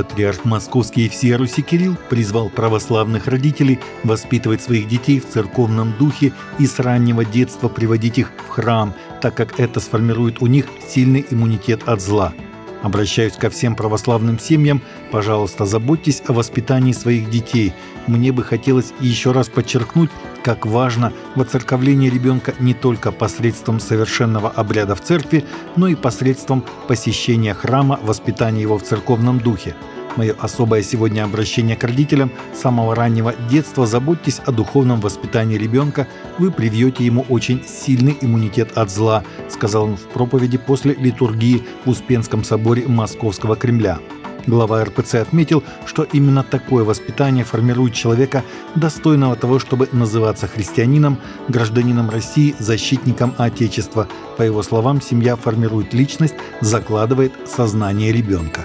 Патриарх Московский Руси Кирилл призвал православных родителей воспитывать своих детей в церковном духе и с раннего детства приводить их в храм, так как это сформирует у них сильный иммунитет от зла. Обращаюсь ко всем православным семьям, пожалуйста, заботьтесь о воспитании своих детей. Мне бы хотелось еще раз подчеркнуть, как важно воцерковление ребенка не только посредством совершенного обряда в церкви, но и посредством посещения храма, воспитания его в церковном духе. Мое особое сегодня обращение к родителям с самого раннего детства заботьтесь о духовном воспитании ребенка, вы привьете ему очень сильный иммунитет от зла, сказал он в проповеди после литургии в Успенском соборе Московского Кремля. Глава РПЦ отметил, что именно такое воспитание формирует человека, достойного того, чтобы называться христианином, гражданином России, защитником Отечества. По его словам, семья формирует личность, закладывает сознание ребенка.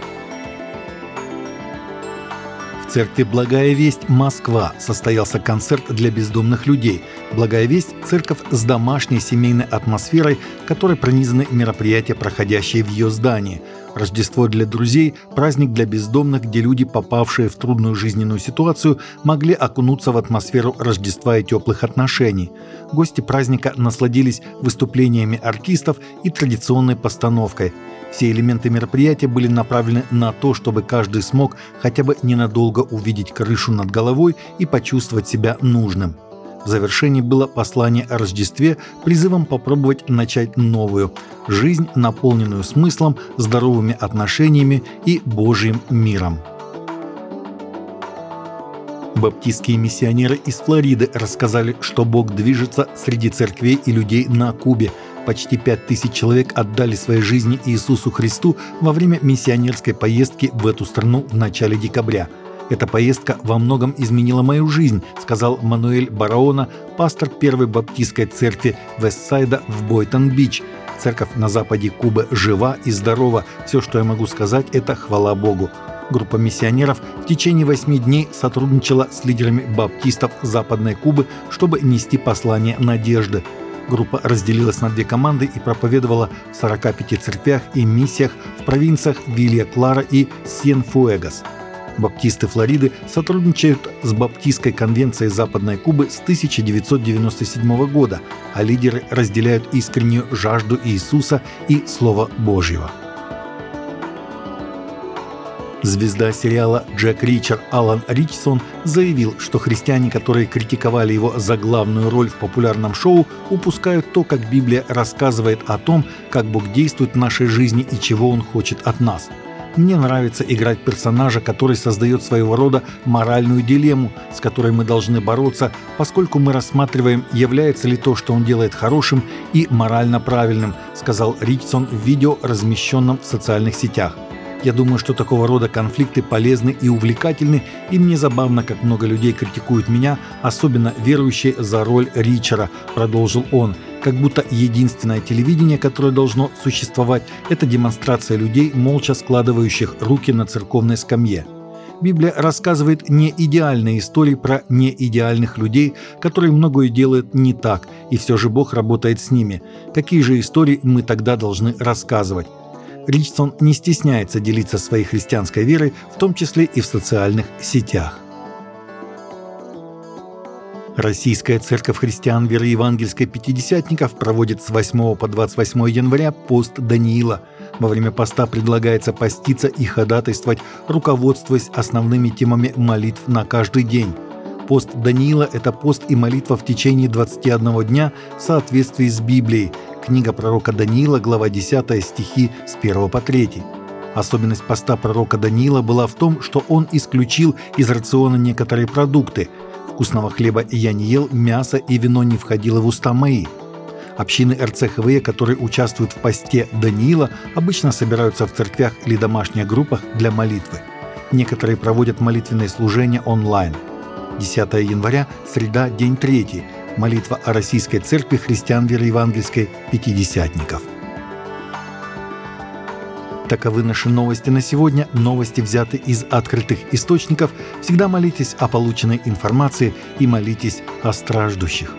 Церкви «Благая весть» Москва состоялся концерт для бездомных людей. «Благая весть» – церковь с домашней семейной атмосферой, которой пронизаны мероприятия, проходящие в ее здании – Рождество для друзей – праздник для бездомных, где люди, попавшие в трудную жизненную ситуацию, могли окунуться в атмосферу Рождества и теплых отношений. Гости праздника насладились выступлениями артистов и традиционной постановкой. Все элементы мероприятия были направлены на то, чтобы каждый смог хотя бы ненадолго увидеть крышу над головой и почувствовать себя нужным – в завершении было послание о Рождестве, призывом попробовать начать новую жизнь, наполненную смыслом, здоровыми отношениями и Божьим миром. Баптистские миссионеры из Флориды рассказали, что Бог движется среди церквей и людей на Кубе. Почти пять тысяч человек отдали свои жизни Иисусу Христу во время миссионерской поездки в эту страну в начале декабря – эта поездка во многом изменила мою жизнь, сказал Мануэль Бараона, пастор первой баптистской церкви Вестсайда в Бойтон-Бич. Церковь на западе Кубы жива и здорова. Все, что я могу сказать, это хвала Богу. Группа миссионеров в течение восьми дней сотрудничала с лидерами баптистов Западной Кубы, чтобы нести послание надежды. Группа разделилась на две команды и проповедовала в 45 церквях и миссиях в провинциях Вилья-Клара и Сьен-Фуэгас – Баптисты Флориды сотрудничают с Баптистской конвенцией Западной Кубы с 1997 года, а лидеры разделяют искреннюю жажду Иисуса и Слова Божьего. Звезда сериала Джек Ричард Алан Ричсон заявил, что христиане, которые критиковали его за главную роль в популярном шоу, упускают то, как Библия рассказывает о том, как Бог действует в нашей жизни и чего Он хочет от нас – мне нравится играть персонажа, который создает своего рода моральную дилемму, с которой мы должны бороться, поскольку мы рассматриваем, является ли то, что он делает хорошим и морально правильным, сказал Ричсон в видео, размещенном в социальных сетях. Я думаю, что такого рода конфликты полезны и увлекательны, и мне забавно, как много людей критикуют меня, особенно верующие за роль Ричера, продолжил он как будто единственное телевидение, которое должно существовать, это демонстрация людей, молча складывающих руки на церковной скамье. Библия рассказывает не идеальные истории про неидеальных людей, которые многое делают не так, и все же Бог работает с ними. Какие же истории мы тогда должны рассказывать? Ричсон не стесняется делиться своей христианской верой, в том числе и в социальных сетях. Российская церковь христиан веры евангельской пятидесятников проводит с 8 по 28 января пост Даниила. Во время поста предлагается поститься и ходатайствовать, руководствуясь основными темами молитв на каждый день. Пост Даниила – это пост и молитва в течение 21 дня в соответствии с Библией. Книга пророка Даниила, глава 10, стихи с 1 по 3. Особенность поста пророка Даниила была в том, что он исключил из рациона некоторые продукты – Вкусного хлеба я не ел, мясо и вино не входило в уста мои. Общины РЦХВ, которые участвуют в посте Даниила, обычно собираются в церквях или домашних группах для молитвы. Некоторые проводят молитвенные служения онлайн. 10 января, среда, день третий. Молитва о Российской Церкви Христиан Веры Евангельской Пятидесятников. Таковы наши новости на сегодня. Новости взяты из открытых источников. Всегда молитесь о полученной информации и молитесь о страждущих.